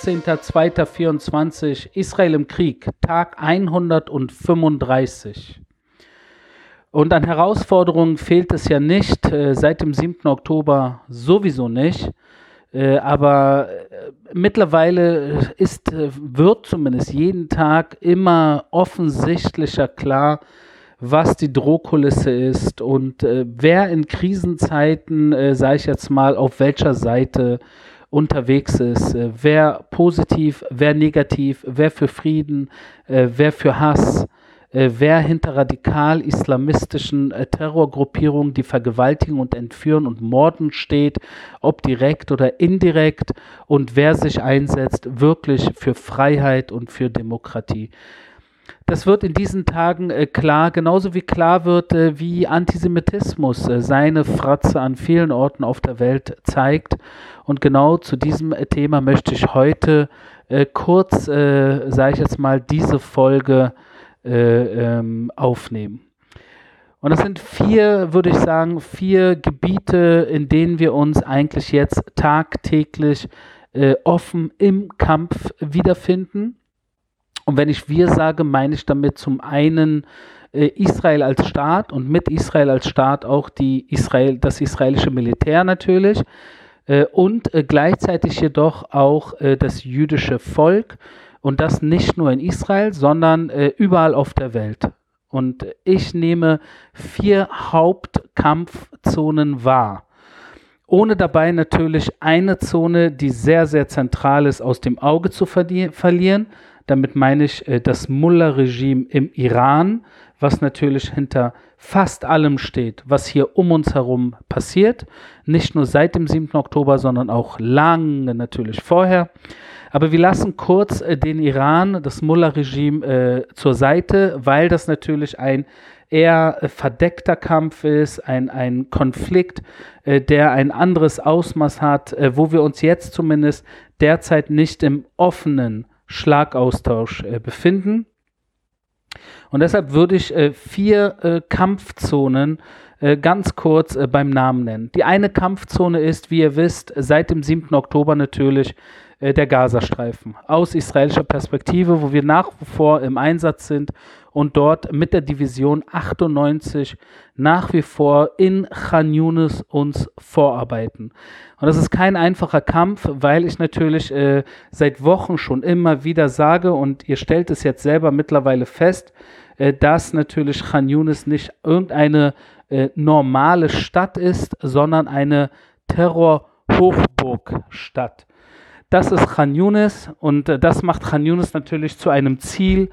18.02.24 Israel im Krieg, Tag 135. Und an Herausforderungen fehlt es ja nicht, äh, seit dem 7. Oktober sowieso nicht. Äh, aber äh, mittlerweile ist, wird zumindest jeden Tag immer offensichtlicher klar, was die Drohkulisse ist und wer in Krisenzeiten, sage ich jetzt mal, auf welcher Seite unterwegs ist, äh, wer positiv, wer negativ, wer für Frieden, äh, wer für Hass, äh, wer hinter radikal-islamistischen äh, Terrorgruppierungen, die vergewaltigen und entführen und morden steht, ob direkt oder indirekt und wer sich einsetzt wirklich für Freiheit und für Demokratie. Das wird in diesen Tagen äh, klar, genauso wie klar wird, äh, wie Antisemitismus äh, seine Fratze an vielen Orten auf der Welt zeigt. Und genau zu diesem äh, Thema möchte ich heute äh, kurz, äh, sage ich jetzt mal, diese Folge ähm, aufnehmen. Und das sind vier, würde ich sagen, vier Gebiete, in denen wir uns eigentlich jetzt tagtäglich offen im Kampf wiederfinden. Und wenn ich wir sage, meine ich damit zum einen äh, Israel als Staat und mit Israel als Staat auch die Israel, das israelische Militär natürlich äh, und äh, gleichzeitig jedoch auch äh, das jüdische Volk und das nicht nur in Israel, sondern äh, überall auf der Welt. Und ich nehme vier Hauptkampfzonen wahr ohne dabei natürlich eine Zone, die sehr, sehr zentral ist, aus dem Auge zu verlieren. Damit meine ich äh, das Mullah-Regime im Iran, was natürlich hinter fast allem steht, was hier um uns herum passiert. Nicht nur seit dem 7. Oktober, sondern auch lange natürlich vorher. Aber wir lassen kurz äh, den Iran, das Mullah-Regime äh, zur Seite, weil das natürlich ein eher verdeckter Kampf ist, ein, ein Konflikt, äh, der ein anderes Ausmaß hat, äh, wo wir uns jetzt zumindest derzeit nicht im offenen Schlagaustausch äh, befinden. Und deshalb würde ich äh, vier äh, Kampfzonen äh, ganz kurz äh, beim Namen nennen. Die eine Kampfzone ist, wie ihr wisst, seit dem 7. Oktober natürlich äh, der Gazastreifen. Aus israelischer Perspektive, wo wir nach wie vor im Einsatz sind und dort mit der Division 98 nach wie vor in Khan Yunis uns vorarbeiten. Und das ist kein einfacher Kampf, weil ich natürlich äh, seit Wochen schon immer wieder sage und ihr stellt es jetzt selber mittlerweile fest, äh, dass natürlich Khan Yunis nicht irgendeine äh, normale Stadt ist, sondern eine Terror-Hochburgstadt. Das ist Khan Yunis und äh, das macht Khan Yunis natürlich zu einem Ziel,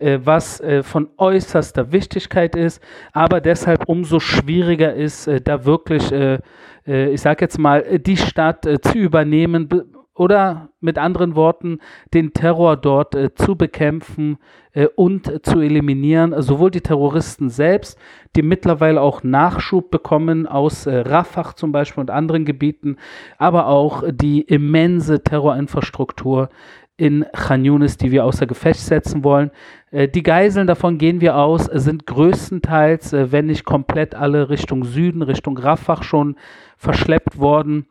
äh, was äh, von äußerster Wichtigkeit ist, aber deshalb umso schwieriger ist, da wirklich, ich sage jetzt mal, die Stadt zu übernehmen oder mit anderen Worten den Terror dort äh, zu bekämpfen äh, und zu eliminieren. Sowohl die Terroristen selbst, die mittlerweile auch Nachschub bekommen aus äh, Rafah zum Beispiel und anderen Gebieten, aber auch die immense Terrorinfrastruktur in Khan Yunis, die wir außer Gefecht setzen wollen. Äh, die Geiseln, davon gehen wir aus, sind größtenteils, äh, wenn nicht komplett alle Richtung Süden, Richtung Rafah schon verschleppt worden.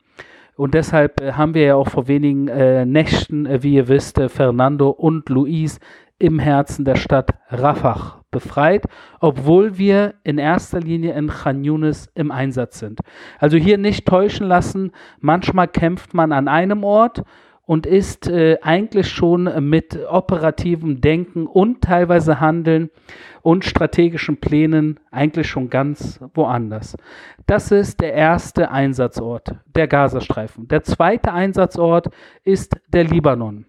Und deshalb äh, haben wir ja auch vor wenigen äh, Nächten, äh, wie ihr wisst, äh, Fernando und Luis im Herzen der Stadt Rafah befreit, obwohl wir in erster Linie in Khan Yunis im Einsatz sind. Also hier nicht täuschen lassen, manchmal kämpft man an einem Ort und ist äh, eigentlich schon mit operativem Denken und teilweise Handeln und strategischen Plänen eigentlich schon ganz woanders. Das ist der erste Einsatzort, der Gazastreifen. Der zweite Einsatzort ist der Libanon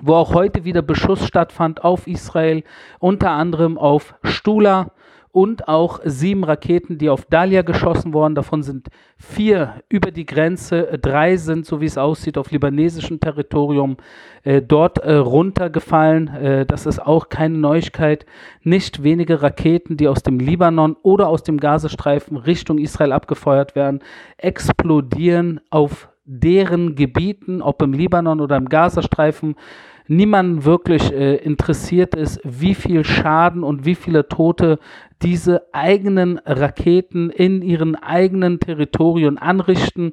wo auch heute wieder Beschuss stattfand auf Israel, unter anderem auf Stula, und auch sieben Raketen, die auf Dalia geschossen wurden. Davon sind vier über die Grenze, drei sind, so wie es aussieht, auf libanesischem Territorium äh, dort äh, runtergefallen. Äh, das ist auch keine Neuigkeit. Nicht wenige Raketen, die aus dem Libanon oder aus dem Gazastreifen Richtung Israel abgefeuert werden, explodieren auf deren Gebieten, ob im Libanon oder im Gazastreifen niemanden wirklich äh, interessiert ist, wie viel Schaden und wie viele Tote diese eigenen Raketen in ihren eigenen Territorien anrichten.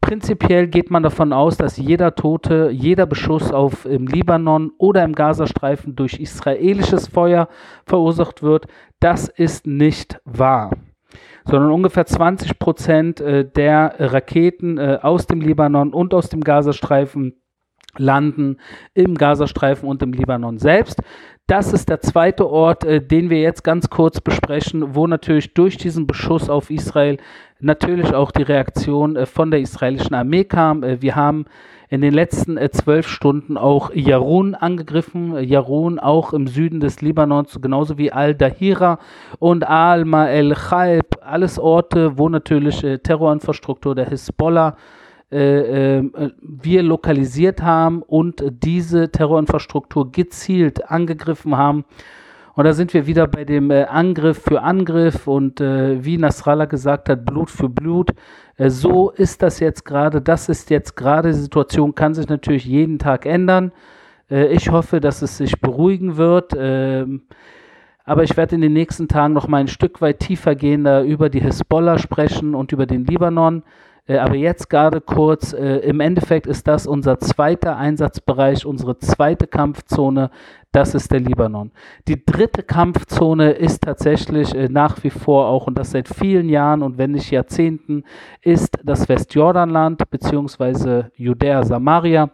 Prinzipiell geht man davon aus, dass jeder Tote, jeder Beschuss auf im Libanon oder im Gazastreifen durch israelisches Feuer verursacht wird. Das ist nicht wahr sondern ungefähr 20 Prozent äh, der Raketen äh, aus dem Libanon und aus dem Gazastreifen landen im Gazastreifen und im Libanon selbst. Das ist der zweite Ort, äh, den wir jetzt ganz kurz besprechen, wo natürlich durch diesen Beschuss auf Israel natürlich auch die Reaktion äh, von der israelischen Armee kam. Äh, wir haben in den letzten äh, zwölf Stunden auch Jarun angegriffen. Jarun auch im Süden des Libanons, genauso wie Al-Dahira und Al-Ma el-Khaib. Alles Orte, wo natürlich äh, Terrorinfrastruktur der Hisbollah äh, äh, wir lokalisiert haben und diese Terrorinfrastruktur gezielt angegriffen haben. Und da sind wir wieder bei dem äh, Angriff für Angriff und äh, wie Nasrallah gesagt hat, Blut für Blut. Äh, so ist das jetzt gerade, das ist jetzt gerade, die Situation kann sich natürlich jeden Tag ändern. Äh, ich hoffe, dass es sich beruhigen wird. Ähm, aber ich werde in den nächsten Tagen noch mal ein Stück weit tiefer gehen, da über die Hisbollah sprechen und über den Libanon. Äh, aber jetzt gerade kurz, äh, im Endeffekt ist das unser zweiter Einsatzbereich, unsere zweite Kampfzone, das ist der Libanon. Die dritte Kampfzone ist tatsächlich äh, nach wie vor auch, und das seit vielen Jahren und wenn nicht Jahrzehnten, ist das Westjordanland beziehungsweise Judäa Samaria,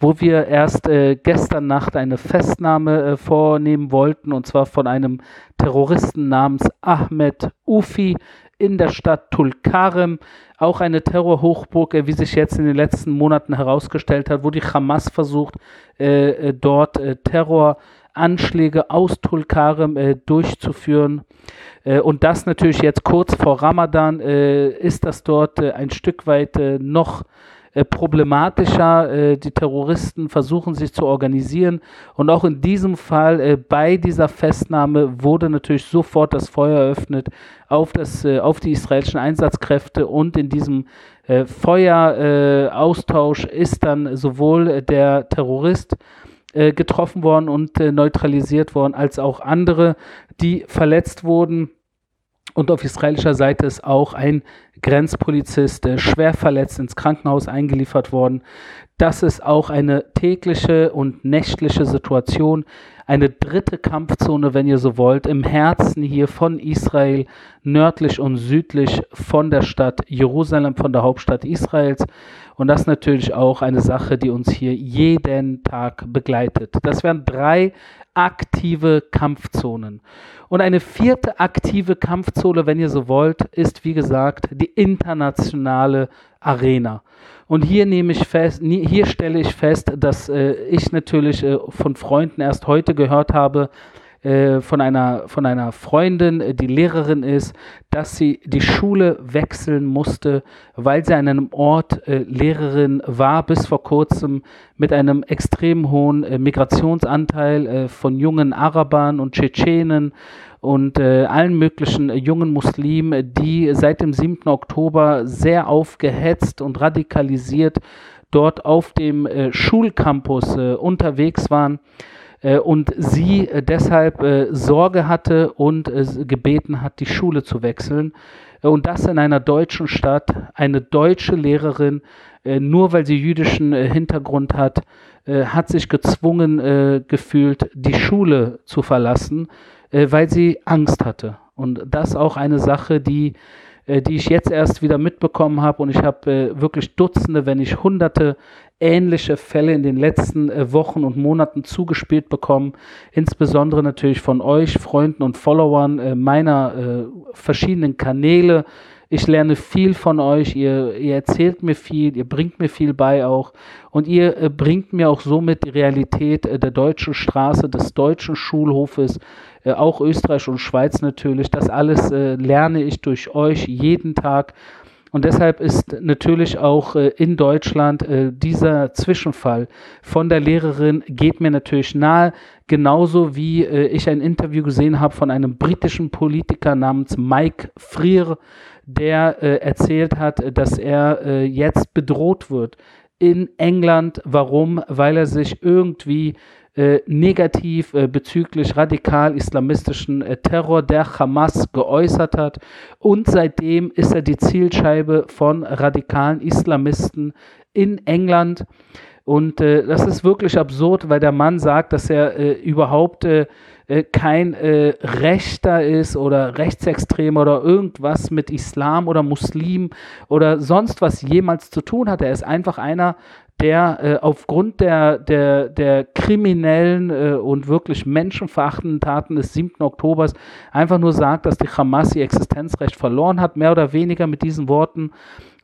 wo wir erst äh, gestern Nacht eine Festnahme äh, vornehmen wollten, und zwar von einem Terroristen namens Ahmed Ufi in der Stadt Tulkarem, auch eine Terrorhochburg, äh, wie sich jetzt in den letzten Monaten herausgestellt hat, wo die Hamas versucht, äh, äh dort äh, Terroranschläge aus Tulkarem äh, durchzuführen. Äh, und das natürlich jetzt kurz vor Ramadan ist das dort ein Stück weit noch äh, problematischer. Äh, die Terroristen versuchen sich zu organisieren. Und auch in diesem Fall, äh, bei dieser Festnahme, wurde natürlich sofort das Feuer eröffnet auf, das, äh, auf die israelischen Einsatzkräfte. Und in diesem äh, Feueraustausch ist dann sowohl der Terrorist, äh, getroffen worden und neutralisiert worden, als auch andere, die verletzt wurden. Und auf israelischer Seite ist auch ein Grenzpolizist äh, schwer verletzt ins Krankenhaus eingeliefert worden. Das ist auch eine tägliche und nächtliche Situation. Eine dritte Kampfzone, wenn ihr so wollt, im Herzen hier von Israel, nördlich und südlich von der Stadt Jerusalem, von der Hauptstadt Israels. Und das ist natürlich auch eine Sache, die uns hier jeden Tag begleitet. Das wären drei aktive Kampfzonen. Und eine vierte aktive Kampfzone, wenn ihr so wollt, ist wie gesagt die internationale Arena. Und hier nehme ich fest, hier stelle ich fest, dass äh, ich natürlich äh, von Freunden erst heute gehört habe, äh, von, einer, von einer Freundin, äh, die Lehrerin ist, dass sie die Schule wechseln musste, weil sie an einem Ort äh, Lehrerin war, bis vor kurzem mit einem extrem hohen äh, Migrationsanteil äh, von jungen Arabern und Tschetschenen und äh, allen möglichen jungen Muslimen, die seit dem 7. Oktober sehr aufgehetzt und radikalisiert dort auf dem Schulcampus unterwegs waren äh, und sie äh, deshalb äh, Sorge hatte und gebeten hat, die Schule zu wechseln. Und das in einer deutschen Stadt, eine deutsche Lehrerin, nur weil sie jüdischen Hintergrund hat, hat sich gezwungen gefühlt, die Schule zu verlassen, weil sie Angst hatte. Und das auch eine Sache, die äh, die ich jetzt erst wieder mitbekommen habe. Und ich habe äh, wirklich Dutzende, wenn nicht Hunderte ähnliche Fälle in den letzten äh, Wochen und Monaten zugespielt bekommen. Insbesondere natürlich von euch, Freunden und Followern äh, meiner äh, verschiedenen Kanäle. Ich lerne viel von euch, ihr, ihr erzählt mir viel, ihr bringt mir viel bei auch und ihr bringt mir auch somit die Realität der deutschen Straße, des deutschen Schulhofes, auch Österreich und Schweiz natürlich. Das alles lerne ich durch euch jeden Tag. Und deshalb ist natürlich auch äh, in Deutschland äh, dieser Zwischenfall von der Lehrerin geht mir natürlich nahe, genauso wie äh, ich ein Interview gesehen habe von einem britischen Politiker namens Mike Freer, der äh, erzählt hat, dass er jetzt bedroht wird in England. Warum? Weil er sich irgendwie äh, negativ äh, bezüglich radikal-islamistischen äh, Terror der Hamas geäußert hat. Und seitdem ist er die Zielscheibe von radikalen Islamisten in England. Und äh, das ist wirklich absurd, weil der Mann sagt, dass er äh, überhaupt kein Rechter ist oder Rechtsextremer oder irgendwas mit Islam oder Muslim oder sonst was jemals zu tun hat. Er ist einfach einer, der äh, aufgrund der, der, der kriminellen äh, und wirklich menschenverachtenden Taten des 7. Oktobers einfach nur sagt, dass die Hamas ihr Existenzrecht verloren hat, mehr oder weniger mit diesen Worten.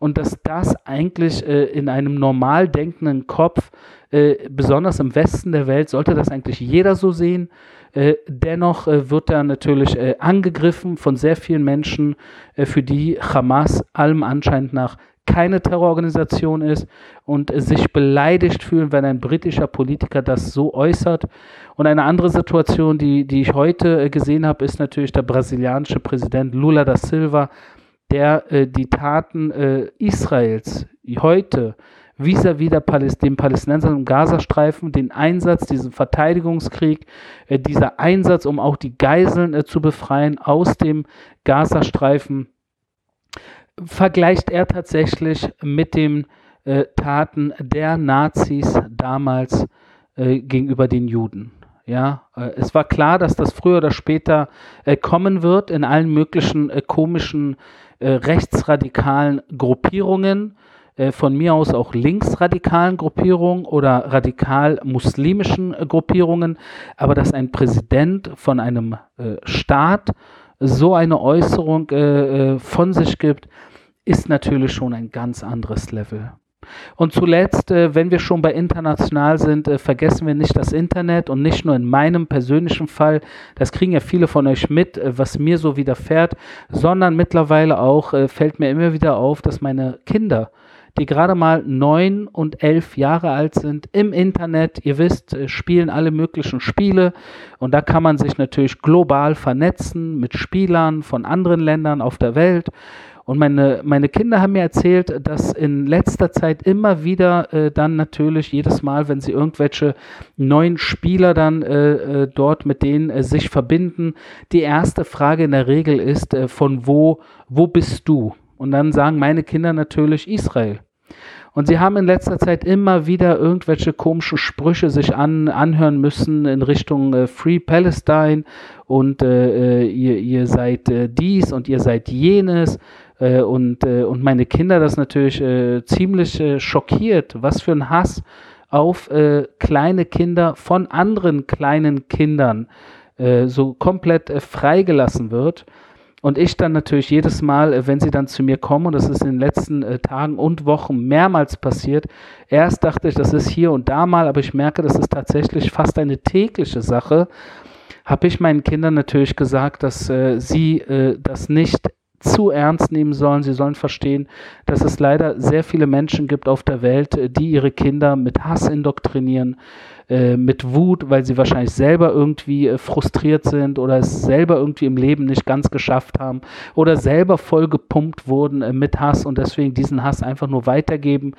Und dass das eigentlich äh, in einem normal denkenden Kopf, äh, besonders im Westen der Welt, sollte das eigentlich jeder so sehen. Äh, dennoch äh, wird er natürlich angegriffen von sehr vielen Menschen, für die Hamas allem anscheinend nach keine Terrororganisation ist und sich beleidigt fühlen, wenn ein britischer Politiker das so äußert. Und eine andere Situation, die, die ich heute äh, gesehen habe, ist natürlich der brasilianische Präsident Lula da Silva, der äh, die Taten äh, Israels heute vis-à-vis -vis den Palästinensern im Gazastreifen, den Einsatz, diesen Verteidigungskrieg, äh, dieser Einsatz, um auch die Geiseln äh, zu befreien aus dem Gazastreifen, vergleicht er tatsächlich mit den äh, Taten der Nazis damals äh, gegenüber den Juden. Ja, äh, es war klar, dass das früher oder später äh, kommen wird in allen möglichen äh, komischen rechtsradikalen Gruppierungen, von mir aus auch linksradikalen Gruppierungen oder radikal-muslimischen Gruppierungen, aber dass ein Präsident von einem Staat so eine Äußerung äh, äh, von sich gibt, ist natürlich schon ein ganz anderes Level. Und zuletzt, äh, wenn wir schon bei international sind, äh, vergessen wir nicht das Internet und nicht nur in meinem persönlichen Fall, das kriegen ja viele von euch mit, äh, was mir so widerfährt, sondern mittlerweile auch äh, fällt mir immer wieder auf, dass meine Kinder die gerade mal neun und elf Jahre alt sind, im Internet, ihr wisst, spielen alle möglichen Spiele und da kann man sich natürlich global vernetzen mit Spielern von anderen Ländern auf der Welt. Und meine, meine Kinder haben mir erzählt, dass in letzter Zeit immer wieder äh, dann natürlich jedes Mal, wenn sie irgendwelche neuen Spieler dann äh, äh dort mit denen äh, sich verbinden, die erste Frage in der Regel ist, äh, von wo, wo bist du? Und dann sagen meine Kinder natürlich Israel. Und sie haben in letzter Zeit immer wieder irgendwelche komischen Sprüche sich an, anhören müssen in Richtung äh, Free Palestine und äh, äh ihr, ihr seid äh, dies und ihr seid jenes. Äh, und, äh, und meine Kinder das natürlich ziemlich schockiert, was für ein Hass auf kleine Kinder von anderen kleinen Kindern so komplett freigelassen wird. Und ich dann natürlich jedes Mal, äh, wenn sie dann zu mir kommen, und das ist in den letzten äh, Tagen und Wochen mehrmals passiert, erst dachte ich, das ist hier und da mal, aber ich merke, das ist tatsächlich fast eine tägliche Sache, habe ich meinen Kindern natürlich gesagt, dass äh, sie äh, das nicht zu ernst nehmen sollen. Sie sollen verstehen, dass es leider sehr viele Menschen gibt auf der Welt, äh, die ihre Kinder mit Hass indoktrinieren, äh, mit Wut, weil sie wahrscheinlich selber irgendwie äh, frustriert sind oder es selber irgendwie im Leben nicht ganz geschafft haben oder selber voll gepumpt wurden mit Hass und deswegen diesen Hass einfach nur weitergeben.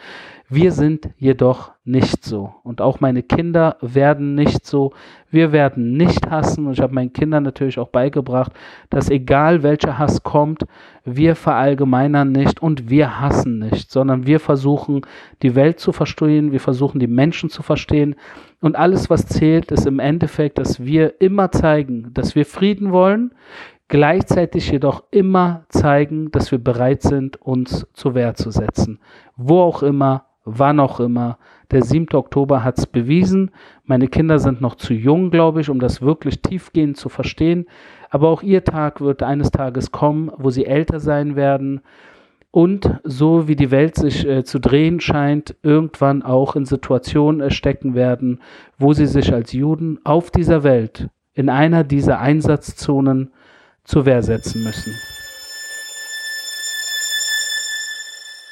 Wir sind jedoch nicht so. Und auch meine Kinder werden nicht so. Wir werden nicht hassen. Und ich habe meinen Kindern natürlich auch beigebracht, dass egal welcher Hass kommt, wir verallgemeinern nicht und wir hassen nicht, sondern wir versuchen, die Welt zu verstehen, wir versuchen, die Menschen zu verstehen. Und alles, was zählt, ist im Endeffekt, dass wir immer zeigen, dass wir Frieden wollen, gleichzeitig jedoch immer zeigen, dass wir bereit sind, uns zur Wehr zu setzen. Wo auch immer, wann auch immer. Der 7. Oktober hat es bewiesen. Meine Kinder sind noch zu jung, glaube ich, um das wirklich tiefgehend zu verstehen. Aber auch ihr Tag wird eines Tages kommen, wo sie älter sein werden und so wie die Welt sich äh, zu drehen scheint, irgendwann auch in Situationen stecken werden, wo sie sich als Juden auf dieser Welt in einer dieser Einsatzzonen zur Wehr setzen müssen.